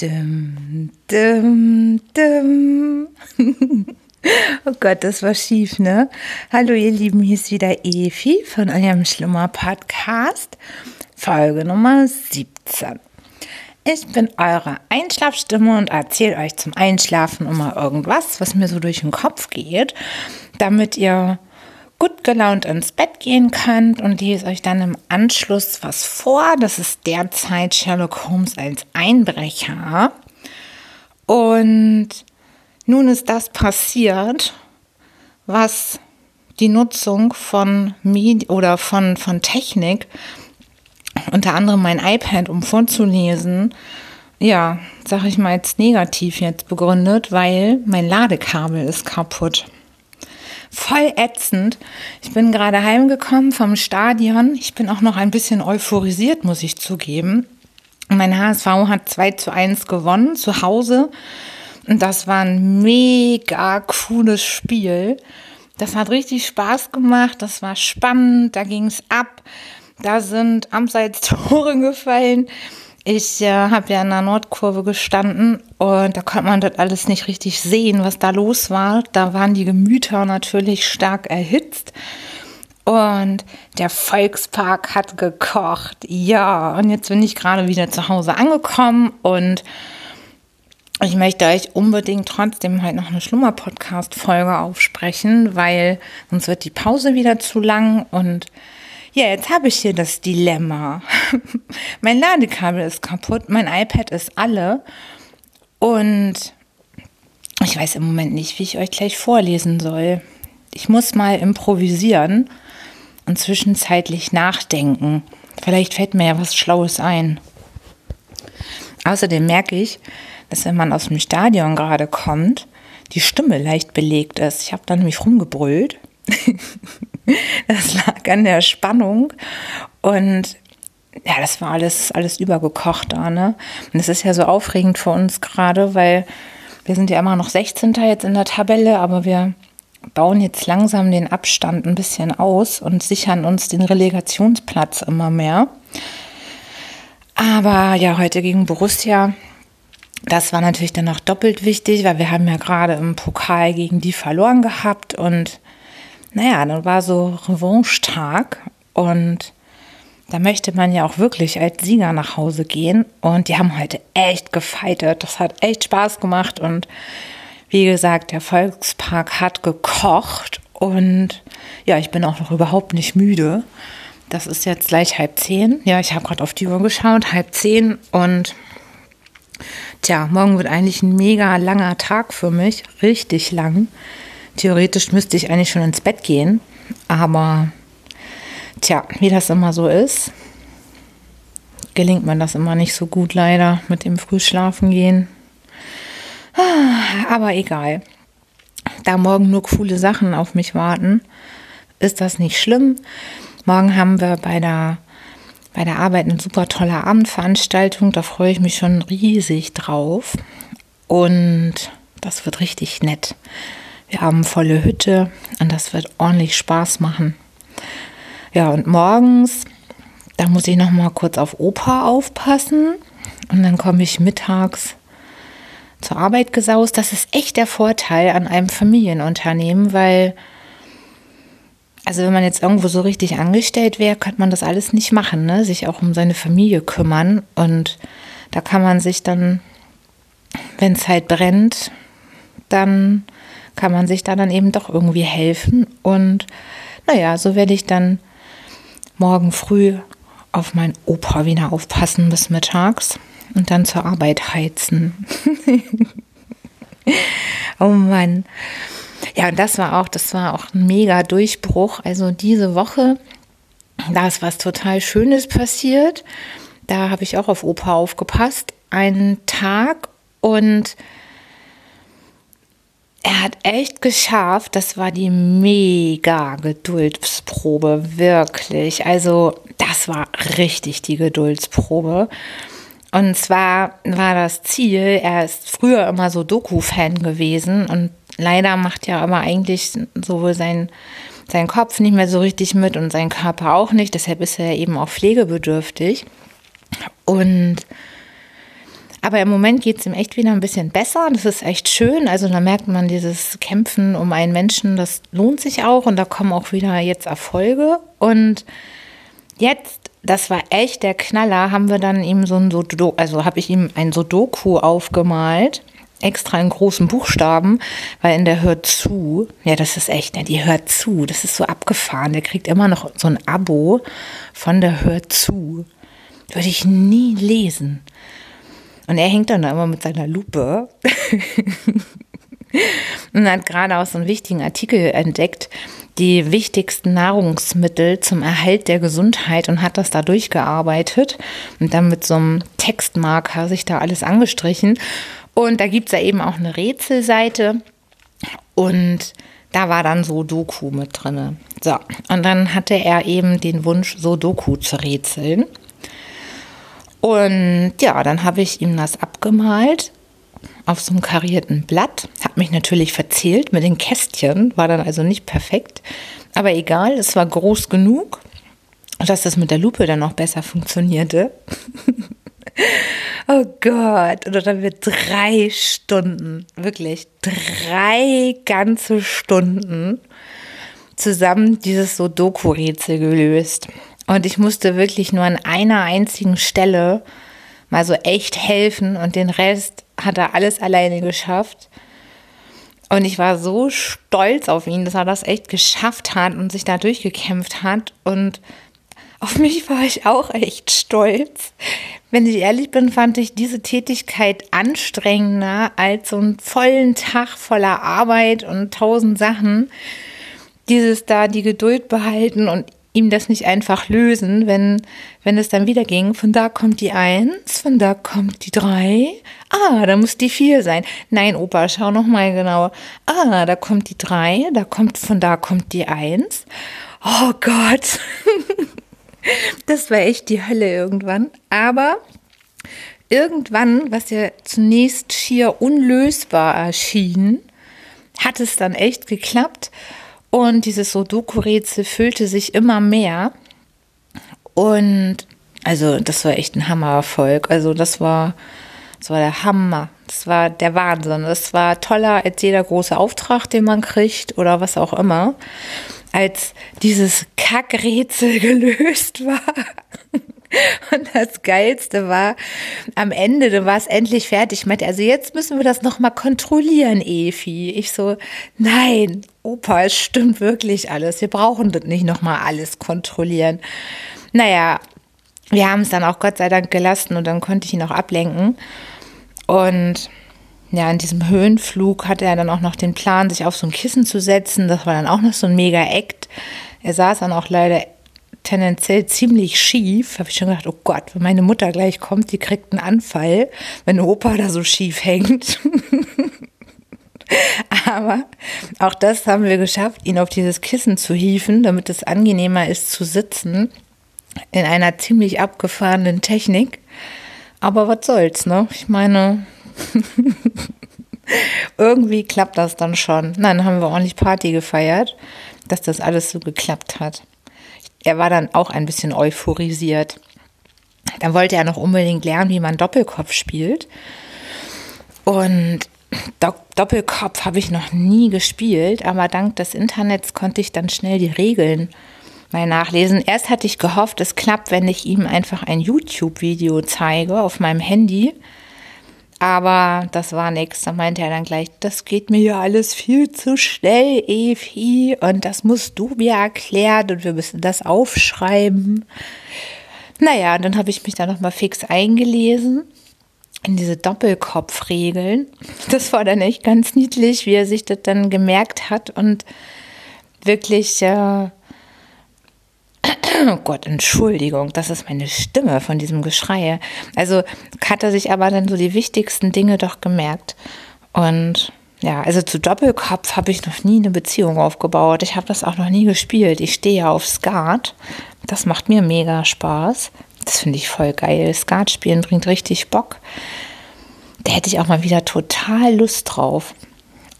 Dum, dum, dum. Oh Gott, das war schief, ne? Hallo ihr Lieben, hier ist wieder Efi von eurem Schlummer Podcast, Folge Nummer 17. Ich bin eure Einschlafstimme und erzähle euch zum Einschlafen immer irgendwas, was mir so durch den Kopf geht, damit ihr gut gelaunt ins Bett gehen könnt und lese euch dann im Anschluss was vor. Das ist derzeit Sherlock Holmes als Einbrecher. Und nun ist das passiert, was die Nutzung von Medi oder von, von Technik, unter anderem mein iPad, um vorzulesen, ja, sag ich mal jetzt negativ jetzt begründet, weil mein Ladekabel ist kaputt voll ätzend. Ich bin gerade heimgekommen vom Stadion. Ich bin auch noch ein bisschen euphorisiert, muss ich zugeben. Mein HSV hat 2 zu 1 gewonnen zu Hause. Und das war ein mega cooles Spiel. Das hat richtig Spaß gemacht. Das war spannend. Da ging es ab. Da sind abseits Tore gefallen. Ich äh, habe ja in der Nordkurve gestanden und da konnte man das alles nicht richtig sehen, was da los war. Da waren die Gemüter natürlich stark erhitzt. Und der Volkspark hat gekocht. Ja, und jetzt bin ich gerade wieder zu Hause angekommen und ich möchte euch unbedingt trotzdem halt noch eine Schlummer-Podcast-Folge aufsprechen, weil sonst wird die Pause wieder zu lang und ja, jetzt habe ich hier das Dilemma. mein Ladekabel ist kaputt, mein iPad ist alle und ich weiß im Moment nicht, wie ich euch gleich vorlesen soll. Ich muss mal improvisieren und zwischenzeitlich nachdenken. Vielleicht fällt mir ja was Schlaues ein. Außerdem merke ich, dass wenn man aus dem Stadion gerade kommt, die Stimme leicht belegt ist. Ich habe da nämlich rumgebrüllt. Das lag an der Spannung und ja, das war alles, alles übergekocht da, ne? Und es ist ja so aufregend für uns gerade, weil wir sind ja immer noch 16. jetzt in der Tabelle, aber wir bauen jetzt langsam den Abstand ein bisschen aus und sichern uns den Relegationsplatz immer mehr. Aber ja, heute gegen Borussia, das war natürlich dann noch doppelt wichtig, weil wir haben ja gerade im Pokal gegen die verloren gehabt und naja, dann war so Revanche-Tag und da möchte man ja auch wirklich als Sieger nach Hause gehen. Und die haben heute echt gefeitet. Das hat echt Spaß gemacht. Und wie gesagt, der Volkspark hat gekocht. Und ja, ich bin auch noch überhaupt nicht müde. Das ist jetzt gleich halb zehn. Ja, ich habe gerade auf die Uhr geschaut, halb zehn. Und tja, morgen wird eigentlich ein mega langer Tag für mich. Richtig lang. Theoretisch müsste ich eigentlich schon ins Bett gehen, aber tja, wie das immer so ist, gelingt mir das immer nicht so gut leider mit dem Frühschlafen gehen. Ah, aber egal. Da morgen nur coole Sachen auf mich warten, ist das nicht schlimm. Morgen haben wir bei der, bei der Arbeit eine super tolle Abendveranstaltung. Da freue ich mich schon riesig drauf. Und das wird richtig nett. Wir haben volle Hütte und das wird ordentlich Spaß machen. Ja, und morgens, da muss ich noch mal kurz auf Opa aufpassen und dann komme ich mittags zur Arbeit gesaust. Das ist echt der Vorteil an einem Familienunternehmen, weil also wenn man jetzt irgendwo so richtig angestellt wäre, könnte man das alles nicht machen, ne? sich auch um seine Familie kümmern. Und da kann man sich dann, wenn es halt brennt, dann kann man sich da dann eben doch irgendwie helfen. Und naja, so werde ich dann morgen früh auf meinen Opa wieder aufpassen bis mittags und dann zur Arbeit heizen. oh Mann. Ja, das war auch, das war auch ein mega Durchbruch. Also diese Woche, da ist was total Schönes passiert. Da habe ich auch auf Opa aufgepasst. Einen Tag und er hat echt geschafft. Das war die mega Geduldsprobe, wirklich. Also, das war richtig die Geduldsprobe. Und zwar war das Ziel, er ist früher immer so Doku-Fan gewesen und leider macht ja aber eigentlich sowohl sein, sein Kopf nicht mehr so richtig mit und sein Körper auch nicht. Deshalb ist er eben auch pflegebedürftig. Und Aber im Moment geht es ihm echt wieder ein bisschen besser. Das ist echt schön. Also da merkt man dieses Kämpfen um einen Menschen, das lohnt sich auch und da kommen auch wieder jetzt Erfolge. Und jetzt, das war echt der Knaller, haben wir dann ihm so ein Sudoku, also habe ich ihm ein Sudoku aufgemalt extra in großen Buchstaben, weil in der hört zu, ja, das ist echt, ne, die hört zu, das ist so abgefahren. Der kriegt immer noch so ein Abo von der hört zu. Würde ich nie lesen. Und er hängt dann da immer mit seiner Lupe und hat gerade auch so einen wichtigen Artikel entdeckt, die wichtigsten Nahrungsmittel zum Erhalt der Gesundheit und hat das da durchgearbeitet und dann mit so einem Textmarker sich da alles angestrichen. Und da gibt es ja eben auch eine Rätselseite und da war dann so Doku mit drin. So, und dann hatte er eben den Wunsch, so Doku zu rätseln. Und ja, dann habe ich ihm das abgemalt auf so einem karierten Blatt. Hat mich natürlich verzählt mit den Kästchen, war dann also nicht perfekt. Aber egal, es war groß genug, dass das mit der Lupe dann noch besser funktionierte. oh Gott, und dann haben wir drei Stunden, wirklich drei ganze Stunden zusammen dieses Sudoku-Rätsel gelöst. Und ich musste wirklich nur an einer einzigen Stelle mal so echt helfen und den Rest hat er alles alleine geschafft. Und ich war so stolz auf ihn, dass er das echt geschafft hat und sich da durchgekämpft hat. Und auf mich war ich auch echt stolz. Wenn ich ehrlich bin, fand ich diese Tätigkeit anstrengender als so einen vollen Tag voller Arbeit und tausend Sachen. Dieses da die Geduld behalten und ihm das nicht einfach lösen, wenn, wenn es dann wieder ging, von da kommt die Eins, von da kommt die Drei, ah, da muss die Vier sein. Nein, Opa, schau noch mal genauer. Ah, da kommt die Drei, da kommt, von da kommt die Eins. Oh Gott. das war echt die Hölle irgendwann. Aber irgendwann, was ja zunächst schier unlösbar erschien, hat es dann echt geklappt. Und dieses Sudoku-Rätsel füllte sich immer mehr. Und also das war echt ein Hammererfolg. Also das war, das war der Hammer. Das war der Wahnsinn. Das war toller als jeder große Auftrag, den man kriegt oder was auch immer. Als dieses Kackrätsel gelöst war. Und das Geilste war, am Ende, du warst endlich fertig. Ich meinte, also jetzt müssen wir das nochmal kontrollieren, Efi. Ich so, nein, Opa, es stimmt wirklich alles. Wir brauchen das nicht nochmal alles kontrollieren. Naja, wir haben es dann auch Gott sei Dank gelassen und dann konnte ich ihn auch ablenken. Und ja, in diesem Höhenflug hatte er dann auch noch den Plan, sich auf so ein Kissen zu setzen. Das war dann auch noch so ein mega Act. Er saß dann auch leider tendenziell ziemlich schief. Habe ich schon gedacht, oh Gott, wenn meine Mutter gleich kommt, die kriegt einen Anfall, wenn Opa da so schief hängt. Aber auch das haben wir geschafft, ihn auf dieses Kissen zu hieven, damit es angenehmer ist zu sitzen. In einer ziemlich abgefahrenen Technik. Aber was soll's, ne? Ich meine, irgendwie klappt das dann schon. Dann haben wir ordentlich Party gefeiert, dass das alles so geklappt hat er war dann auch ein bisschen euphorisiert. Dann wollte er noch unbedingt lernen, wie man Doppelkopf spielt. Und Do Doppelkopf habe ich noch nie gespielt, aber dank des Internets konnte ich dann schnell die Regeln mal nachlesen. Erst hatte ich gehofft, es klappt, wenn ich ihm einfach ein YouTube-Video zeige auf meinem Handy. Aber das war nichts. Da meinte er dann gleich, das geht mir ja alles viel zu schnell, Evi. Und das musst du mir erklären und wir müssen das aufschreiben. Naja, dann habe ich mich da nochmal fix eingelesen in diese Doppelkopfregeln. Das war dann echt ganz niedlich, wie er sich das dann gemerkt hat und wirklich äh, Oh Gott, Entschuldigung, das ist meine Stimme von diesem Geschrei. Also hat er sich aber dann so die wichtigsten Dinge doch gemerkt. Und ja, also zu Doppelkopf habe ich noch nie eine Beziehung aufgebaut. Ich habe das auch noch nie gespielt. Ich stehe ja auf Skat. Das macht mir mega Spaß. Das finde ich voll geil. Skat spielen bringt richtig Bock. Da hätte ich auch mal wieder total Lust drauf.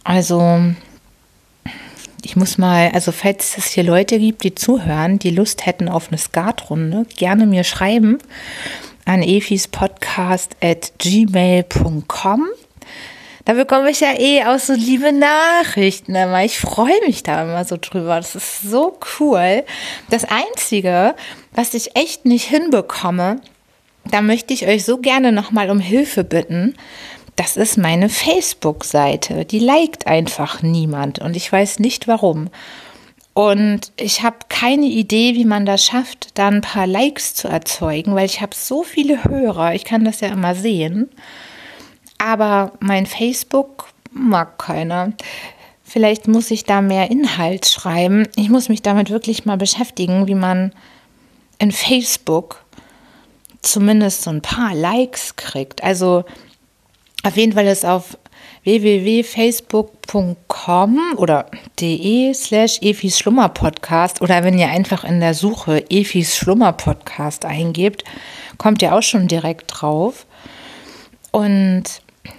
Also ich muss mal, also falls es hier Leute gibt, die zuhören, die Lust hätten auf eine Skatrunde, gerne mir schreiben. an efispodcast.gmail.com. Da bekomme ich ja eh auch so liebe Nachrichten immer. Ich freue mich da immer so drüber. Das ist so cool. Das Einzige, was ich echt nicht hinbekomme, da möchte ich euch so gerne nochmal um Hilfe bitten. Das ist meine Facebook-Seite. Die liked einfach niemand und ich weiß nicht warum. Und ich habe keine Idee, wie man das schafft, da ein paar Likes zu erzeugen, weil ich habe so viele Hörer. Ich kann das ja immer sehen. Aber mein Facebook mag keiner. Vielleicht muss ich da mehr Inhalt schreiben. Ich muss mich damit wirklich mal beschäftigen, wie man in Facebook zumindest so ein paar Likes kriegt. Also auf jeden Fall ist auf www.facebook.com oder de slash Efis Schlummer Podcast oder wenn ihr einfach in der Suche Efis Schlummer Podcast eingebt, kommt ihr auch schon direkt drauf. Und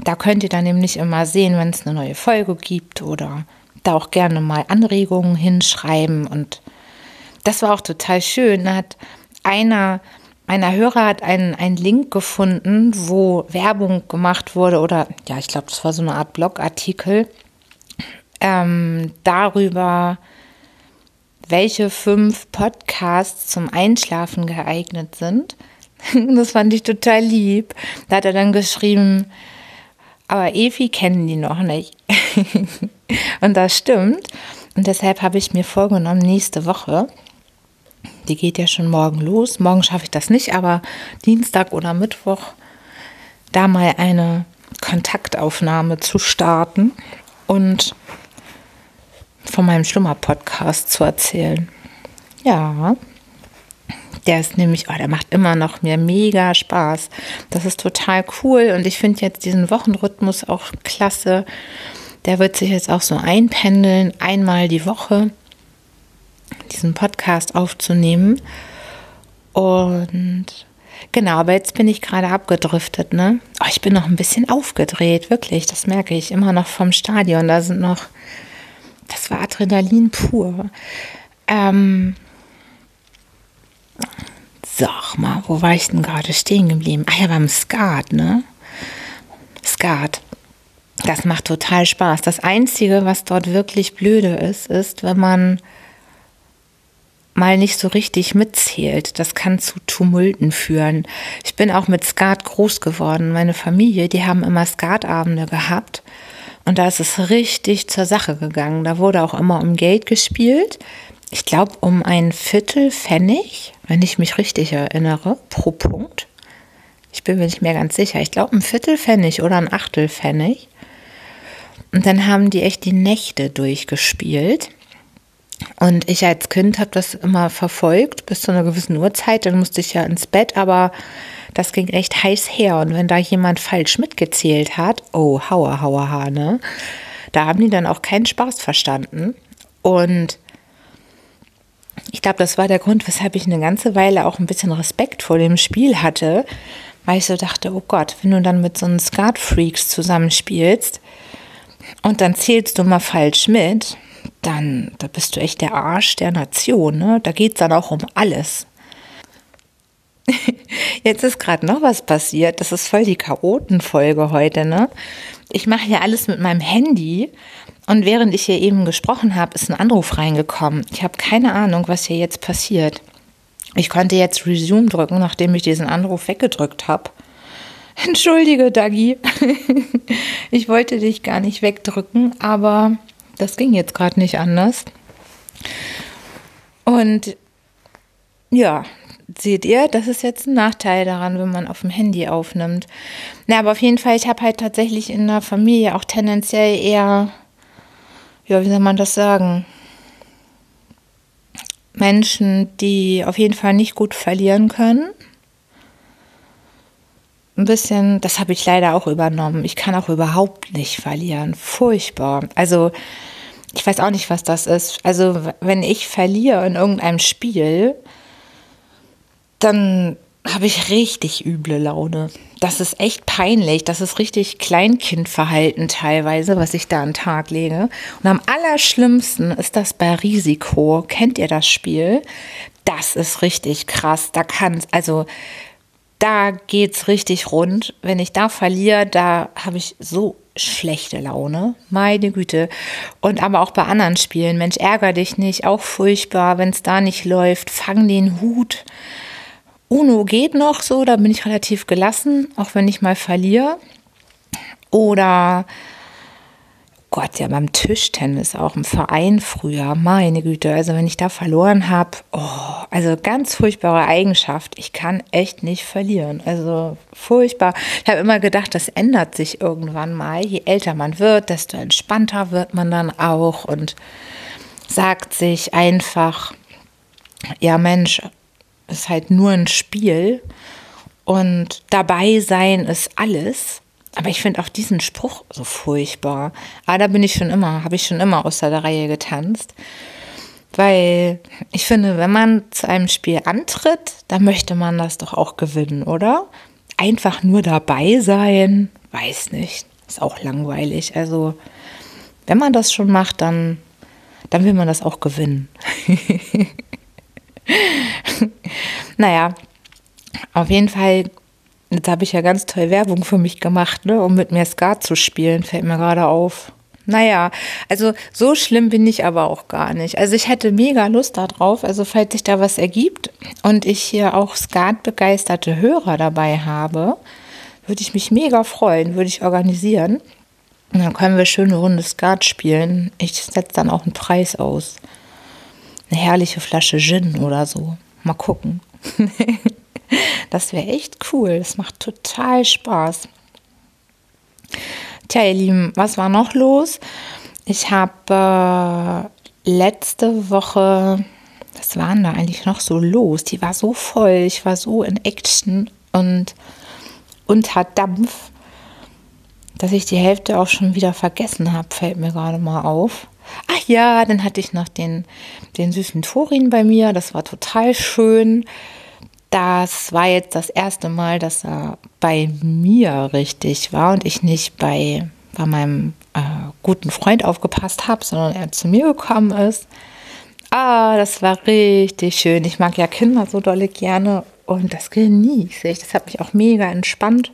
da könnt ihr dann nämlich immer sehen, wenn es eine neue Folge gibt oder da auch gerne mal Anregungen hinschreiben. Und das war auch total schön. Da hat einer meiner Hörer hat einen, einen Link gefunden, wo Werbung gemacht wurde oder ja, ich glaube, das war so eine Art Blogartikel ähm, darüber, welche fünf Podcasts zum Einschlafen geeignet sind. Das fand ich total lieb. Da hat er dann geschrieben, aber Evi kennen die noch nicht. Und das stimmt. Und deshalb habe ich mir vorgenommen, nächste Woche die geht ja schon morgen los. Morgen schaffe ich das nicht, aber Dienstag oder Mittwoch da mal eine Kontaktaufnahme zu starten und von meinem Schlummer-Podcast zu erzählen. Ja, der ist nämlich, oh, der macht immer noch mir mega Spaß. Das ist total cool und ich finde jetzt diesen Wochenrhythmus auch klasse. Der wird sich jetzt auch so einpendeln, einmal die Woche diesen Podcast aufzunehmen. Und genau, aber jetzt bin ich gerade abgedriftet, ne? Oh, ich bin noch ein bisschen aufgedreht, wirklich, das merke ich immer noch vom Stadion. Da sind noch, das war Adrenalin pur. Ähm, sag mal, wo war ich denn gerade stehen geblieben? Ah ja, beim Skat, ne? Skat. Das macht total Spaß. Das Einzige, was dort wirklich blöde ist, ist, wenn man mal nicht so richtig mitzählt. Das kann zu Tumulten führen. Ich bin auch mit Skat groß geworden. Meine Familie, die haben immer Skatabende gehabt. Und da ist es richtig zur Sache gegangen. Da wurde auch immer um Geld gespielt. Ich glaube, um ein Viertel Pfennig, wenn ich mich richtig erinnere, pro Punkt. Ich bin mir nicht mehr ganz sicher. Ich glaube, ein Viertel Pfennig oder ein Achtel Pfennig. Und dann haben die echt die Nächte durchgespielt. Und ich als Kind habe das immer verfolgt bis zu einer gewissen Uhrzeit. Dann musste ich ja ins Bett, aber das ging echt heiß her. Und wenn da jemand falsch mitgezählt hat, oh, hauer, hauer, ha, ne? Da haben die dann auch keinen Spaß verstanden. Und ich glaube, das war der Grund, weshalb ich eine ganze Weile auch ein bisschen Respekt vor dem Spiel hatte, weil ich so dachte, oh Gott, wenn du dann mit so einem Skat-Freaks zusammenspielst und dann zählst du mal falsch mit, dann da bist du echt der Arsch der Nation. Ne? Da geht es dann auch um alles. Jetzt ist gerade noch was passiert. Das ist voll die Chaotenfolge heute. Ne? Ich mache hier alles mit meinem Handy. Und während ich hier eben gesprochen habe, ist ein Anruf reingekommen. Ich habe keine Ahnung, was hier jetzt passiert. Ich konnte jetzt Resume drücken, nachdem ich diesen Anruf weggedrückt habe. Entschuldige, Dagi. ich wollte dich gar nicht wegdrücken, aber das ging jetzt gerade nicht anders. Und ja, seht ihr, das ist jetzt ein Nachteil daran, wenn man auf dem Handy aufnimmt. Na, aber auf jeden Fall, ich habe halt tatsächlich in der Familie auch tendenziell eher, ja, wie soll man das sagen? Menschen, die auf jeden Fall nicht gut verlieren können. Ein bisschen, das habe ich leider auch übernommen. Ich kann auch überhaupt nicht verlieren. Furchtbar. Also, ich weiß auch nicht, was das ist. Also, wenn ich verliere in irgendeinem Spiel, dann habe ich richtig üble Laune. Das ist echt peinlich. Das ist richtig Kleinkindverhalten teilweise, was ich da an den Tag lege. Und am allerschlimmsten ist das bei Risiko. Kennt ihr das Spiel? Das ist richtig krass. Da kann, also da geht's richtig rund. Wenn ich da verliere, da habe ich so schlechte Laune. Meine Güte. Und aber auch bei anderen Spielen. Mensch, ärger dich nicht. Auch furchtbar, wenn es da nicht läuft. Fang den Hut. Uno geht noch so, da bin ich relativ gelassen, auch wenn ich mal verliere. Oder Gott, ja beim Tischtennis auch im Verein früher, meine Güte, also wenn ich da verloren habe, oh, also ganz furchtbare Eigenschaft. Ich kann echt nicht verlieren. Also furchtbar. Ich habe immer gedacht, das ändert sich irgendwann mal. Je älter man wird, desto entspannter wird man dann auch und sagt sich einfach, ja Mensch, ist halt nur ein Spiel und dabei sein ist alles. Aber ich finde auch diesen Spruch so furchtbar. Aber da bin ich schon immer, habe ich schon immer außer der Reihe getanzt. Weil ich finde, wenn man zu einem Spiel antritt, dann möchte man das doch auch gewinnen, oder? Einfach nur dabei sein, weiß nicht. Ist auch langweilig. Also, wenn man das schon macht, dann, dann will man das auch gewinnen. naja, auf jeden Fall Jetzt habe ich ja ganz toll Werbung für mich gemacht, ne, um mit mir Skat zu spielen, fällt mir gerade auf. Naja, also so schlimm bin ich aber auch gar nicht. Also ich hätte mega Lust darauf, also falls sich da was ergibt und ich hier auch Skat-begeisterte Hörer dabei habe, würde ich mich mega freuen, würde ich organisieren. Und dann können wir schöne Runde Skat spielen. Ich setze dann auch einen Preis aus. Eine herrliche Flasche Gin oder so. Mal gucken. Das wäre echt cool. Das macht total Spaß. Tja, ihr Lieben, was war noch los? Ich habe äh, letzte Woche, was waren da eigentlich noch so los? Die war so voll, ich war so in Action und unter Dampf, dass ich die Hälfte auch schon wieder vergessen habe, fällt mir gerade mal auf. Ach ja, dann hatte ich noch den, den süßen Torin bei mir, das war total schön. Das war jetzt das erste Mal, dass er bei mir richtig war und ich nicht bei, bei meinem äh, guten Freund aufgepasst habe, sondern er zu mir gekommen ist. Ah, das war richtig schön. Ich mag ja Kinder so dolle gerne und das genieße ich. Das hat mich auch mega entspannt.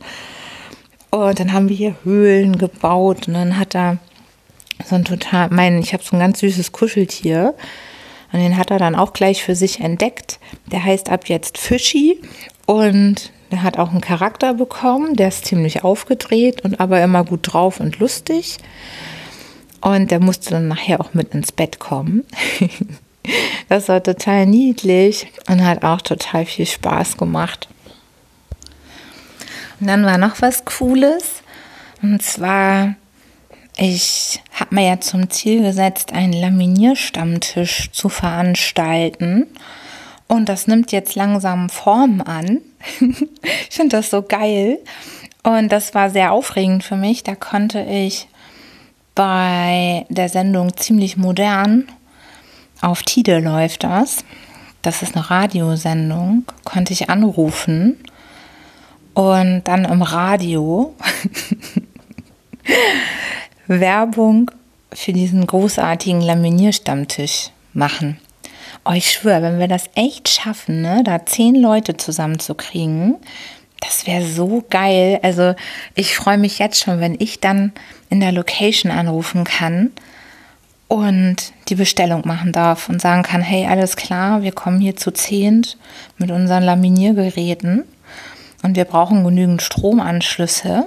Und dann haben wir hier Höhlen gebaut und dann hat er so ein total, mein, ich habe so ein ganz süßes Kuscheltier und den hat er dann auch gleich für sich entdeckt. Der heißt ab jetzt Fischi und der hat auch einen Charakter bekommen. Der ist ziemlich aufgedreht und aber immer gut drauf und lustig. Und der musste dann nachher auch mit ins Bett kommen. das war total niedlich und hat auch total viel Spaß gemacht. Und dann war noch was Cooles. Und zwar ich habe mir ja zum Ziel gesetzt, einen Laminierstammtisch zu veranstalten. Und das nimmt jetzt langsam Form an. ich finde das so geil. Und das war sehr aufregend für mich. Da konnte ich bei der Sendung ziemlich modern, auf Tide läuft das, das ist eine Radiosendung, konnte ich anrufen und dann im Radio Werbung für diesen großartigen Laminierstammtisch machen. Oh, ich schwöre, wenn wir das echt schaffen, ne, da zehn Leute zusammenzukriegen, das wäre so geil. Also ich freue mich jetzt schon, wenn ich dann in der Location anrufen kann und die Bestellung machen darf und sagen kann, hey, alles klar, wir kommen hier zu zehnt mit unseren Laminiergeräten und wir brauchen genügend Stromanschlüsse.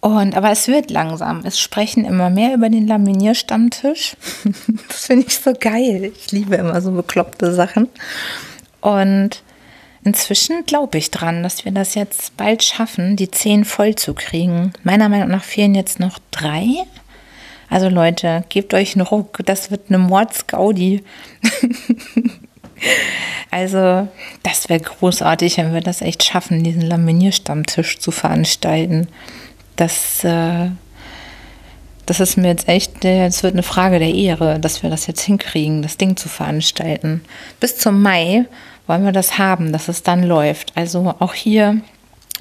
Und, aber es wird langsam. Es sprechen immer mehr über den Laminierstammtisch. das finde ich so geil. Ich liebe immer so bekloppte Sachen. Und inzwischen glaube ich dran, dass wir das jetzt bald schaffen, die zehn voll zu kriegen. Meiner Meinung nach fehlen jetzt noch drei. Also Leute, gebt euch einen Ruck. Das wird eine Mordsgaudi. also, das wäre großartig, wenn wir das echt schaffen, diesen Laminierstammtisch zu veranstalten das, äh, das ist mir jetzt echt, es wird eine Frage der Ehre, dass wir das jetzt hinkriegen, das Ding zu veranstalten. Bis zum Mai wollen wir das haben, dass es dann läuft. Also auch hier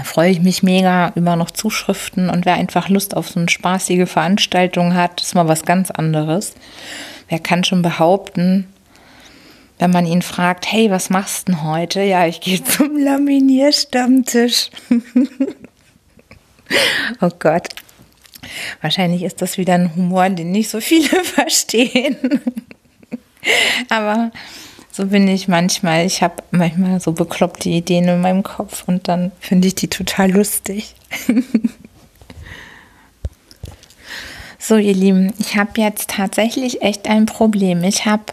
freue ich mich mega über noch Zuschriften und wer einfach Lust auf so eine spaßige Veranstaltung hat, ist mal was ganz anderes. Wer kann schon behaupten, wenn man ihn fragt, hey, was machst du denn heute? Ja, ich gehe zum Laminierstammtisch. oh Gott. Wahrscheinlich ist das wieder ein Humor, den nicht so viele verstehen. Aber so bin ich manchmal. Ich habe manchmal so bekloppte Ideen in meinem Kopf und dann finde ich die total lustig. so, ihr Lieben, ich habe jetzt tatsächlich echt ein Problem. Ich habe,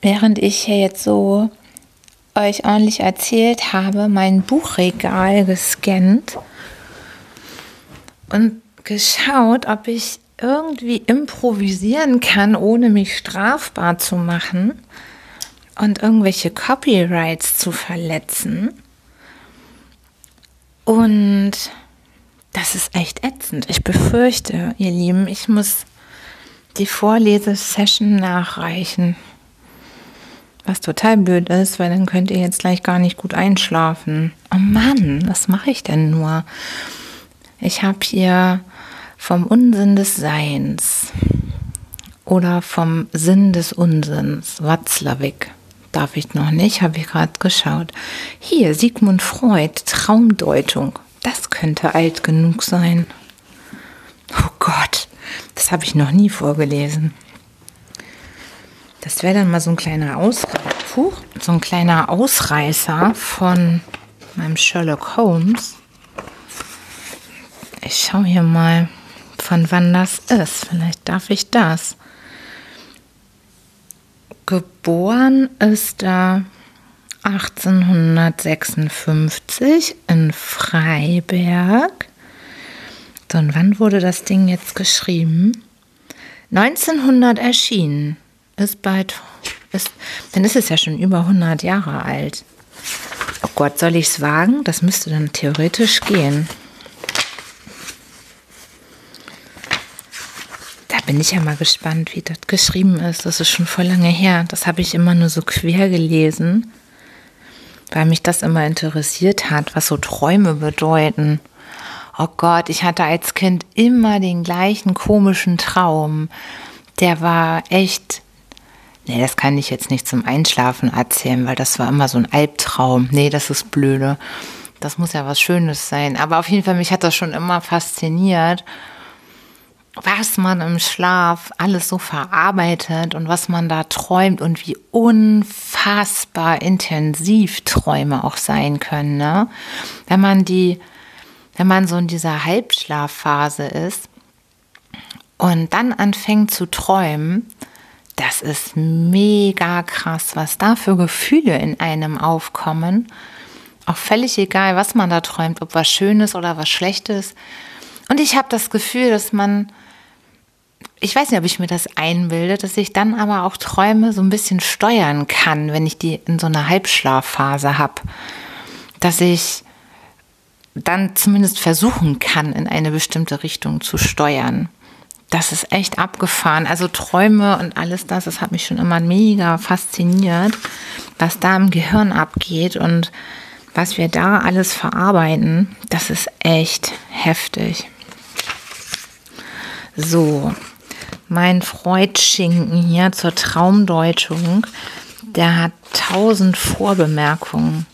während ich hier jetzt so euch ordentlich erzählt habe, mein Buchregal gescannt und geschaut, ob ich irgendwie improvisieren kann, ohne mich strafbar zu machen und irgendwelche Copyrights zu verletzen. Und das ist echt ätzend. Ich befürchte, ihr Lieben, ich muss die Vorlesesession nachreichen. Was total blöd ist, weil dann könnt ihr jetzt gleich gar nicht gut einschlafen. Oh Mann, was mache ich denn nur? Ich habe hier vom Unsinn des Seins oder vom Sinn des Unsinns, Watzlawick. Darf ich noch nicht, habe ich gerade geschaut. Hier, Sigmund Freud, Traumdeutung. Das könnte alt genug sein. Oh Gott, das habe ich noch nie vorgelesen. Das wäre dann mal so ein kleiner Ausreißer, so ein kleiner Ausreißer von meinem Sherlock Holmes. Ich schaue hier mal von wann das ist. Vielleicht darf ich das. Geboren ist er 1856 in Freiberg. So, und wann wurde das Ding jetzt geschrieben? 1900 erschienen. Ist bald, ist, dann ist es ja schon über 100 Jahre alt. Oh Gott, soll ich es wagen? Das müsste dann theoretisch gehen. Bin ich ja mal gespannt, wie das geschrieben ist. Das ist schon voll lange her. Das habe ich immer nur so quer gelesen, weil mich das immer interessiert hat, was so Träume bedeuten. Oh Gott, ich hatte als Kind immer den gleichen komischen Traum. Der war echt. Nee, das kann ich jetzt nicht zum Einschlafen erzählen, weil das war immer so ein Albtraum. Nee, das ist blöde. Das muss ja was Schönes sein. Aber auf jeden Fall, mich hat das schon immer fasziniert was man im Schlaf alles so verarbeitet und was man da träumt und wie unfassbar intensiv Träume auch sein können. Ne? Wenn man die, wenn man so in dieser Halbschlafphase ist und dann anfängt zu träumen, das ist mega krass, was da für Gefühle in einem aufkommen. Auch völlig egal, was man da träumt, ob was Schönes oder was Schlechtes. Und ich habe das Gefühl, dass man ich weiß nicht, ob ich mir das einbilde, dass ich dann aber auch Träume so ein bisschen steuern kann, wenn ich die in so einer Halbschlafphase habe. Dass ich dann zumindest versuchen kann, in eine bestimmte Richtung zu steuern. Das ist echt abgefahren. Also Träume und alles das, das hat mich schon immer mega fasziniert, was da im Gehirn abgeht und was wir da alles verarbeiten. Das ist echt heftig. So, mein Freud-Schinken hier zur Traumdeutung, der hat tausend Vorbemerkungen.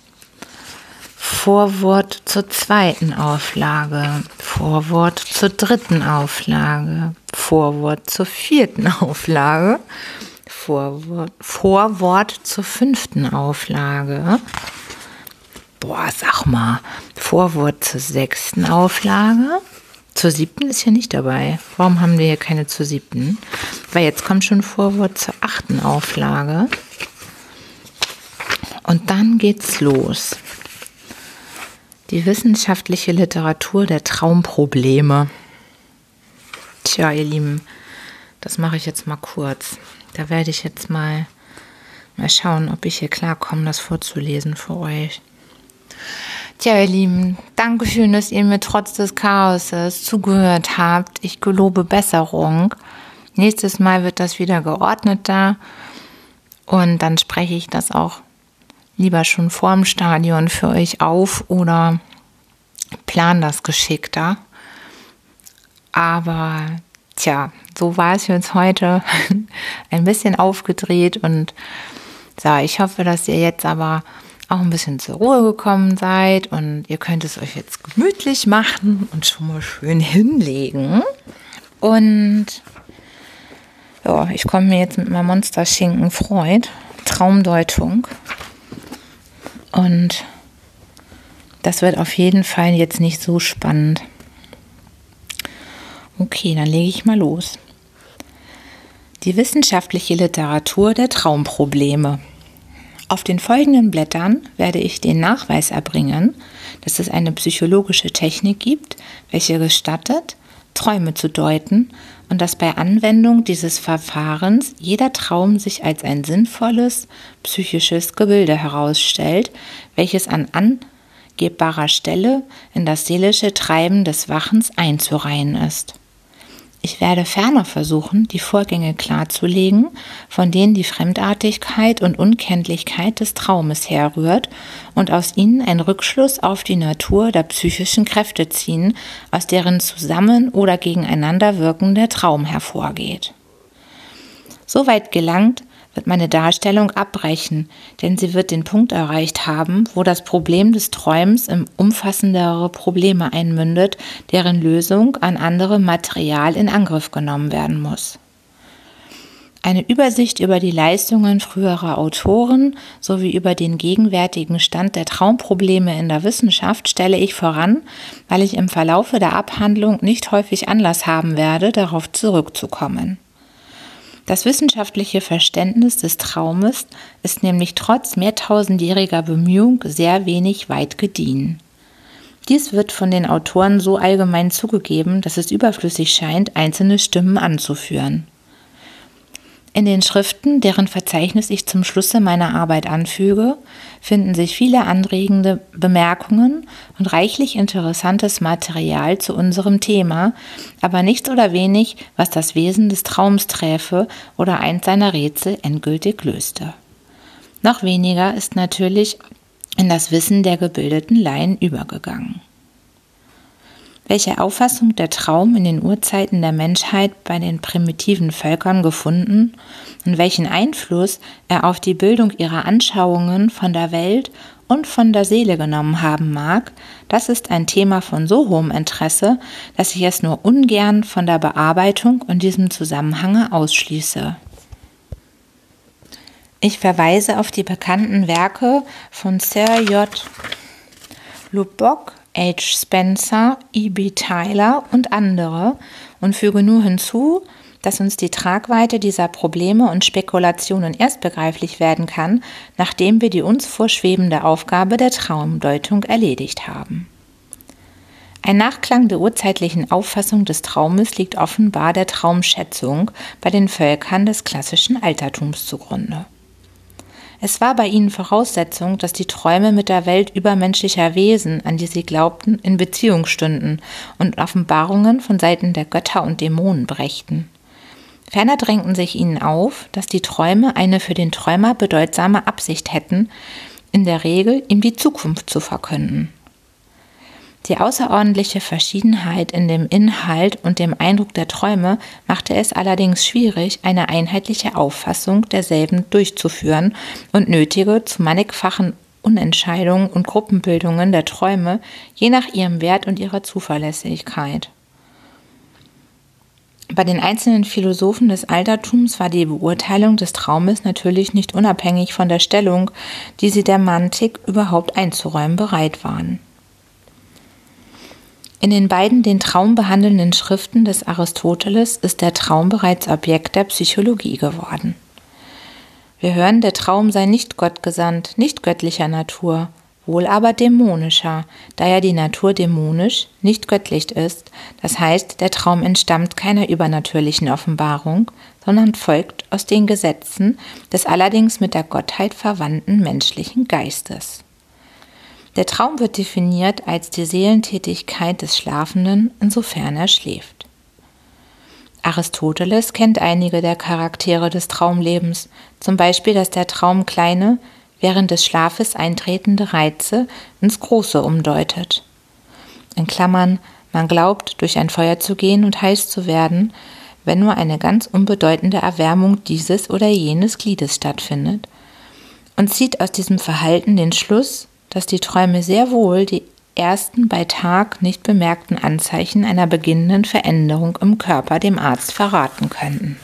Vorwort zur zweiten Auflage, Vorwort zur dritten Auflage, Vorwort zur vierten Auflage, Vorwort, Vorwort zur fünften Auflage. Boah, sag mal, Vorwort zur sechsten Auflage, zur siebten ist ja nicht dabei. Warum haben wir hier keine zur siebten? Weil jetzt kommt schon Vorwort zur achten Auflage. Und dann geht's los. Die wissenschaftliche Literatur der Traumprobleme. Tja, ihr Lieben, das mache ich jetzt mal kurz. Da werde ich jetzt mal, mal schauen, ob ich hier klarkomme, das vorzulesen für euch. Tja, ihr Lieben, Dankeschön, dass ihr mir trotz des Chaoses zugehört habt. Ich gelobe Besserung. Nächstes Mal wird das wieder geordneter und dann spreche ich das auch lieber schon vorm Stadion für euch auf oder plan das geschickter. Aber tja, so war es jetzt heute ein bisschen aufgedreht und So, ich hoffe, dass ihr jetzt aber auch ein bisschen zur Ruhe gekommen seid und ihr könnt es euch jetzt gemütlich machen und schon mal schön hinlegen. Und ja, ich komme mir jetzt mit meinem Monster-Schinken Freud, Traumdeutung. Und das wird auf jeden Fall jetzt nicht so spannend. Okay, dann lege ich mal los. Die wissenschaftliche Literatur der Traumprobleme. Auf den folgenden Blättern werde ich den Nachweis erbringen, dass es eine psychologische Technik gibt, welche gestattet, Träume zu deuten und dass bei Anwendung dieses Verfahrens jeder Traum sich als ein sinnvolles psychisches Gebilde herausstellt, welches an angebbarer Stelle in das seelische Treiben des Wachens einzureihen ist. Ich werde ferner versuchen, die Vorgänge klarzulegen, von denen die Fremdartigkeit und Unkenntlichkeit des Traumes herrührt und aus ihnen einen Rückschluss auf die Natur der psychischen Kräfte ziehen, aus deren zusammen oder gegeneinander wirken Traum hervorgeht. Soweit gelangt, wird meine Darstellung abbrechen, denn sie wird den Punkt erreicht haben, wo das Problem des Träums in umfassendere Probleme einmündet, deren Lösung an anderem Material in Angriff genommen werden muss. Eine Übersicht über die Leistungen früherer Autoren sowie über den gegenwärtigen Stand der Traumprobleme in der Wissenschaft stelle ich voran, weil ich im Verlaufe der Abhandlung nicht häufig Anlass haben werde, darauf zurückzukommen. Das wissenschaftliche Verständnis des Traumes ist nämlich trotz mehrtausendjähriger Bemühung sehr wenig weit gediehen. Dies wird von den Autoren so allgemein zugegeben, dass es überflüssig scheint, einzelne Stimmen anzuführen. In den Schriften, deren Verzeichnis ich zum Schlusse meiner Arbeit anfüge, finden sich viele anregende Bemerkungen und reichlich interessantes Material zu unserem Thema, aber nichts oder wenig, was das Wesen des Traums träfe oder eins seiner Rätsel endgültig löste. Noch weniger ist natürlich in das Wissen der gebildeten Laien übergegangen welche Auffassung der Traum in den Urzeiten der Menschheit bei den primitiven Völkern gefunden und welchen Einfluss er auf die Bildung ihrer Anschauungen von der Welt und von der Seele genommen haben mag, das ist ein Thema von so hohem Interesse, dass ich es nur ungern von der Bearbeitung in diesem Zusammenhange ausschließe. Ich verweise auf die bekannten Werke von Sir J. Lubbock, H. Spencer, E.B. Tyler und andere und füge nur hinzu, dass uns die Tragweite dieser Probleme und Spekulationen erst begreiflich werden kann, nachdem wir die uns vorschwebende Aufgabe der Traumdeutung erledigt haben. Ein Nachklang der urzeitlichen Auffassung des Traumes liegt offenbar der Traumschätzung bei den Völkern des klassischen Altertums zugrunde. Es war bei ihnen Voraussetzung, dass die Träume mit der Welt übermenschlicher Wesen, an die sie glaubten, in Beziehung stünden und Offenbarungen von Seiten der Götter und Dämonen brächten. Ferner drängten sich ihnen auf, dass die Träume eine für den Träumer bedeutsame Absicht hätten, in der Regel ihm die Zukunft zu verkünden. Die außerordentliche Verschiedenheit in dem Inhalt und dem Eindruck der Träume machte es allerdings schwierig, eine einheitliche Auffassung derselben durchzuführen und nötige zu mannigfachen Unentscheidungen und Gruppenbildungen der Träume je nach ihrem Wert und ihrer Zuverlässigkeit. Bei den einzelnen Philosophen des Altertums war die Beurteilung des Traumes natürlich nicht unabhängig von der Stellung, die sie der Mantik überhaupt einzuräumen bereit waren. In den beiden den Traum behandelnden Schriften des Aristoteles ist der Traum bereits Objekt der Psychologie geworden. Wir hören, der Traum sei nicht gottgesandt, nicht göttlicher Natur, wohl aber dämonischer, da ja die Natur dämonisch, nicht göttlich ist, das heißt, der Traum entstammt keiner übernatürlichen Offenbarung, sondern folgt aus den Gesetzen des allerdings mit der Gottheit verwandten menschlichen Geistes. Der Traum wird definiert als die Seelentätigkeit des Schlafenden, insofern er schläft. Aristoteles kennt einige der Charaktere des Traumlebens, zum Beispiel, dass der Traum kleine, während des Schlafes eintretende Reize ins Große umdeutet. In Klammern, man glaubt, durch ein Feuer zu gehen und heiß zu werden, wenn nur eine ganz unbedeutende Erwärmung dieses oder jenes Gliedes stattfindet, und zieht aus diesem Verhalten den Schluss, dass die Träume sehr wohl die ersten bei Tag nicht bemerkten Anzeichen einer beginnenden Veränderung im Körper dem Arzt verraten könnten.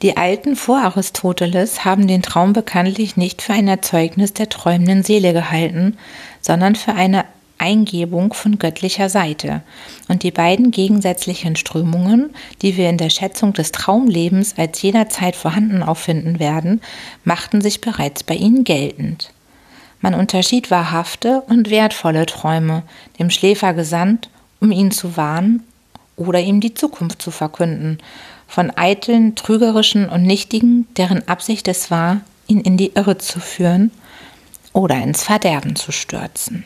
Die Alten vor Aristoteles haben den Traum bekanntlich nicht für ein Erzeugnis der träumenden Seele gehalten, sondern für eine Eingebung von göttlicher Seite. Und die beiden gegensätzlichen Strömungen, die wir in der Schätzung des Traumlebens als jederzeit vorhanden auffinden werden, machten sich bereits bei ihnen geltend. Man unterschied wahrhafte und wertvolle Träume, dem Schläfer gesandt, um ihn zu warnen oder ihm die Zukunft zu verkünden, von eitlen, trügerischen und nichtigen, deren Absicht es war, ihn in die Irre zu führen oder ins Verderben zu stürzen.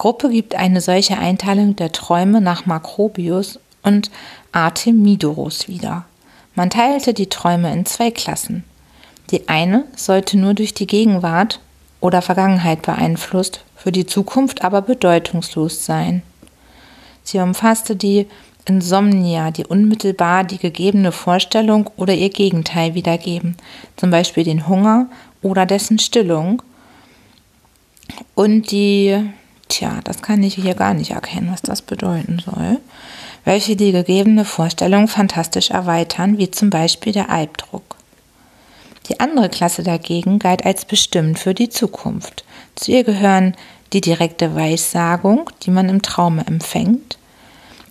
Gruppe gibt eine solche Einteilung der Träume nach Makrobius und Artemidoros wieder. Man teilte die Träume in zwei Klassen. Die eine sollte nur durch die Gegenwart oder Vergangenheit beeinflusst, für die Zukunft aber bedeutungslos sein. Sie umfasste die Insomnia, die unmittelbar die gegebene Vorstellung oder ihr Gegenteil wiedergeben, zum Beispiel den Hunger oder dessen Stillung. Und die, tja, das kann ich hier gar nicht erkennen, was das bedeuten soll, welche die gegebene Vorstellung fantastisch erweitern, wie zum Beispiel der Albdruck. Die andere Klasse dagegen galt als bestimmt für die Zukunft. Zu ihr gehören die direkte Weissagung, die man im Traume empfängt,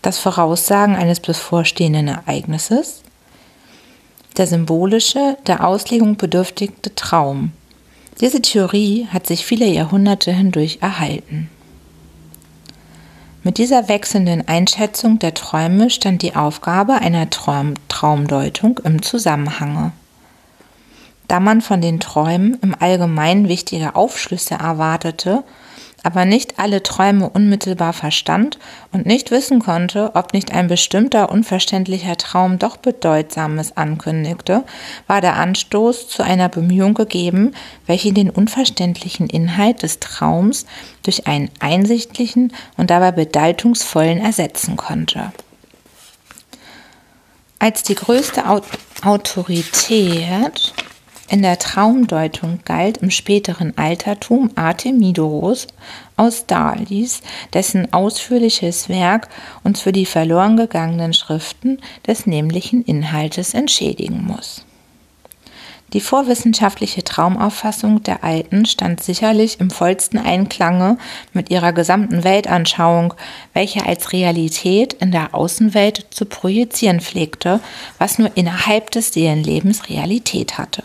das Voraussagen eines bevorstehenden Ereignisses, der symbolische, der Auslegung bedürftige Traum. Diese Theorie hat sich viele Jahrhunderte hindurch erhalten. Mit dieser wechselnden Einschätzung der Träume stand die Aufgabe einer Traum Traumdeutung im Zusammenhange. Da man von den Träumen im Allgemeinen wichtige Aufschlüsse erwartete, aber nicht alle Träume unmittelbar verstand und nicht wissen konnte, ob nicht ein bestimmter unverständlicher Traum doch Bedeutsames ankündigte, war der Anstoß zu einer Bemühung gegeben, welche den unverständlichen Inhalt des Traums durch einen einsichtlichen und dabei bedeutungsvollen ersetzen konnte. Als die größte Autorität in der Traumdeutung galt im späteren Altertum Artemidoros aus Dalis, dessen ausführliches Werk uns für die verloren gegangenen Schriften des nämlichen Inhaltes entschädigen muss. Die vorwissenschaftliche Traumauffassung der Alten stand sicherlich im vollsten Einklange mit ihrer gesamten Weltanschauung, welche als Realität in der Außenwelt zu projizieren pflegte, was nur innerhalb des Seelenlebens Realität hatte.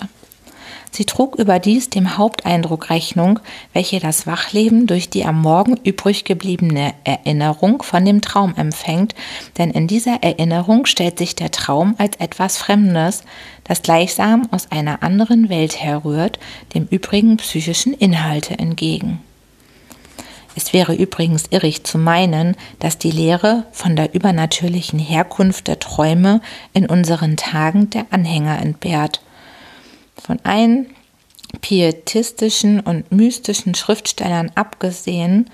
Sie trug überdies dem Haupteindruck Rechnung, welche das Wachleben durch die am Morgen übrig gebliebene Erinnerung von dem Traum empfängt, denn in dieser Erinnerung stellt sich der Traum als etwas Fremdes, das gleichsam aus einer anderen Welt herrührt, dem übrigen psychischen Inhalte entgegen. Es wäre übrigens irrig zu meinen, dass die Lehre von der übernatürlichen Herkunft der Träume in unseren Tagen der Anhänger entbehrt von allen pietistischen und mystischen Schriftstellern abgesehen,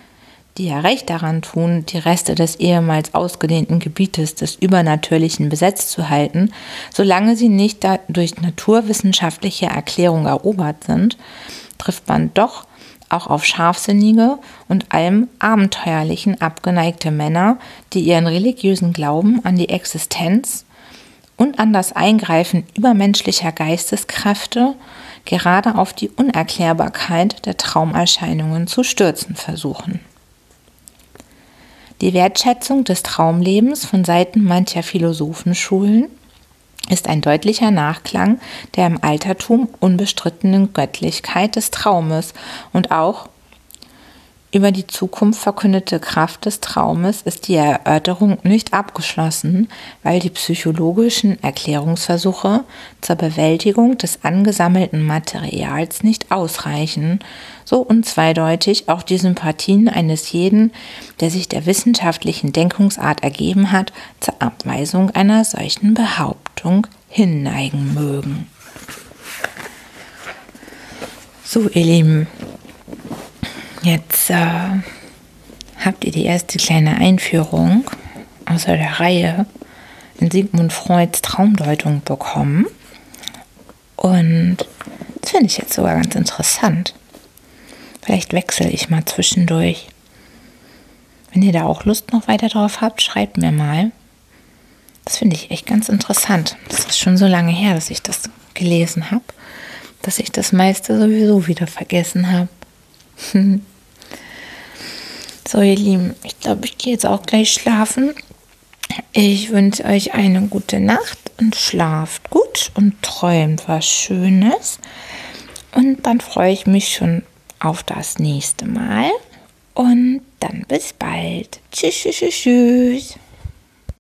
die ja recht daran tun, die Reste des ehemals ausgedehnten Gebietes des Übernatürlichen besetzt zu halten, solange sie nicht durch naturwissenschaftliche Erklärung erobert sind, trifft man doch auch auf scharfsinnige und allem Abenteuerlichen abgeneigte Männer, die ihren religiösen Glauben an die Existenz und an das Eingreifen übermenschlicher Geisteskräfte gerade auf die Unerklärbarkeit der Traumerscheinungen zu stürzen versuchen. Die Wertschätzung des Traumlebens von Seiten mancher Philosophenschulen ist ein deutlicher Nachklang der im Altertum unbestrittenen Göttlichkeit des Traumes und auch über die Zukunft verkündete Kraft des Traumes ist die Erörterung nicht abgeschlossen, weil die psychologischen Erklärungsversuche zur Bewältigung des angesammelten Materials nicht ausreichen, so unzweideutig auch die Sympathien eines jeden, der sich der wissenschaftlichen Denkungsart ergeben hat, zur Abweisung einer solchen Behauptung hinneigen mögen. So, ihr Lieben, Jetzt äh, habt ihr die erste kleine Einführung außer der Reihe in Sigmund Freuds Traumdeutung bekommen. Und das finde ich jetzt sogar ganz interessant. Vielleicht wechsle ich mal zwischendurch. Wenn ihr da auch Lust noch weiter drauf habt, schreibt mir mal. Das finde ich echt ganz interessant. Das ist schon so lange her, dass ich das gelesen habe, dass ich das meiste sowieso wieder vergessen habe. so, ihr Lieben, ich glaube, ich gehe jetzt auch gleich schlafen. Ich wünsche euch eine gute Nacht und schlaft gut und träumt was Schönes. Und dann freue ich mich schon auf das nächste Mal. Und dann bis bald. Tschüss, tschüss, tschüss.